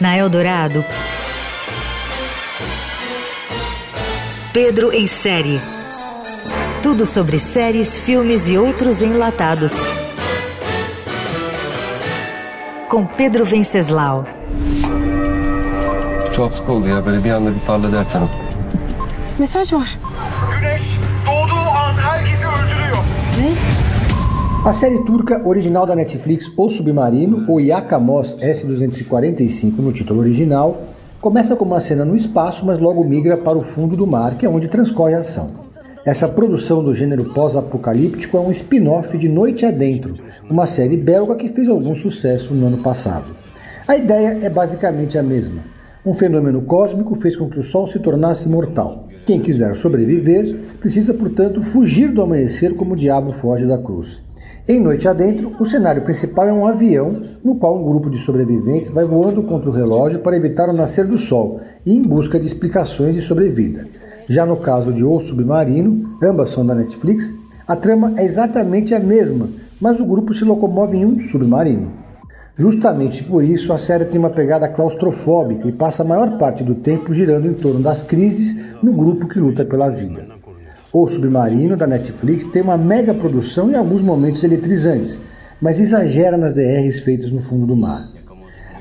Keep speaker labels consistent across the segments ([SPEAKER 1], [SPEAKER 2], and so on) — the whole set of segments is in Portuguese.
[SPEAKER 1] Na Eldorado, Pedro em série. Tudo sobre séries, filmes e outros enlatados. Com Pedro Venceslau.
[SPEAKER 2] Böyle bir anda bir derken.
[SPEAKER 3] Mesaj var.
[SPEAKER 4] Güneş doğduğu an herkesi öldürüyor.
[SPEAKER 5] A série turca original da Netflix O Submarino, ou Yakamos S-245 no título original, começa com uma cena no espaço, mas logo migra para o fundo do mar, que é onde transcorre a ação. Essa produção do gênero pós-apocalíptico é um spin-off de Noite Adentro, uma série belga que fez algum sucesso no ano passado. A ideia é basicamente a mesma. Um fenômeno cósmico fez com que o Sol se tornasse mortal. Quem quiser sobreviver precisa, portanto, fugir do amanhecer como o diabo foge da cruz. Em Noite Adentro, o cenário principal é um avião no qual um grupo de sobreviventes vai voando contra o relógio para evitar o nascer do sol e em busca de explicações de sobrevida. Já no caso de O Submarino, ambas são da Netflix, a trama é exatamente a mesma, mas o grupo se locomove em um submarino. Justamente por isso, a série tem uma pegada claustrofóbica e passa a maior parte do tempo girando em torno das crises no grupo que luta pela vida. O Submarino, da Netflix, tem uma mega produção e alguns momentos eletrizantes, mas exagera nas DRs feitas no fundo do mar.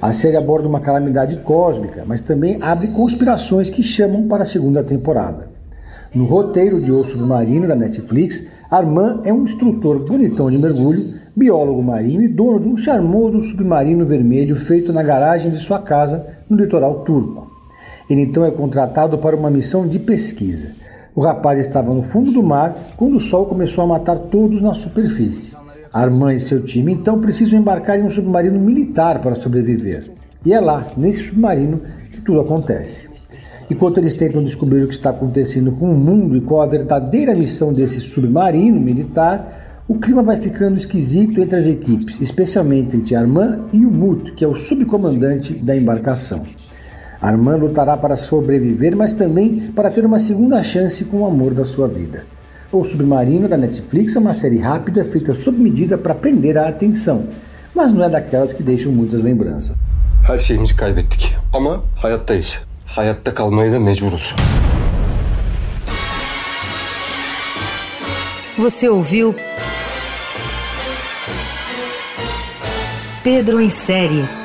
[SPEAKER 5] A série aborda uma calamidade cósmica, mas também abre conspirações que chamam para a segunda temporada. No roteiro de O Submarino, da Netflix, Armand é um instrutor bonitão de mergulho, biólogo marinho e dono de um charmoso submarino vermelho feito na garagem de sua casa no litoral turco. Ele então é contratado para uma missão de pesquisa. O rapaz estava no fundo do mar quando o sol começou a matar todos na superfície. Armand e seu time então precisam embarcar em um submarino militar para sobreviver. E é lá, nesse submarino, que tudo acontece. Enquanto eles tentam descobrir o que está acontecendo com o mundo e qual a verdadeira missão desse submarino militar, o clima vai ficando esquisito entre as equipes, especialmente entre Armand e o Mut, que é o subcomandante da embarcação. Armand lutará para sobreviver, mas também para ter uma segunda chance com o amor da sua vida. O Submarino da Netflix é uma série rápida feita sob medida para prender a atenção, mas não é daquelas que deixam muitas lembranças.
[SPEAKER 2] Her şeyimizi kaybettik ama hayattayız. Hayatta kalmaya da mecburuz.
[SPEAKER 1] Você ouviu Pedro em série.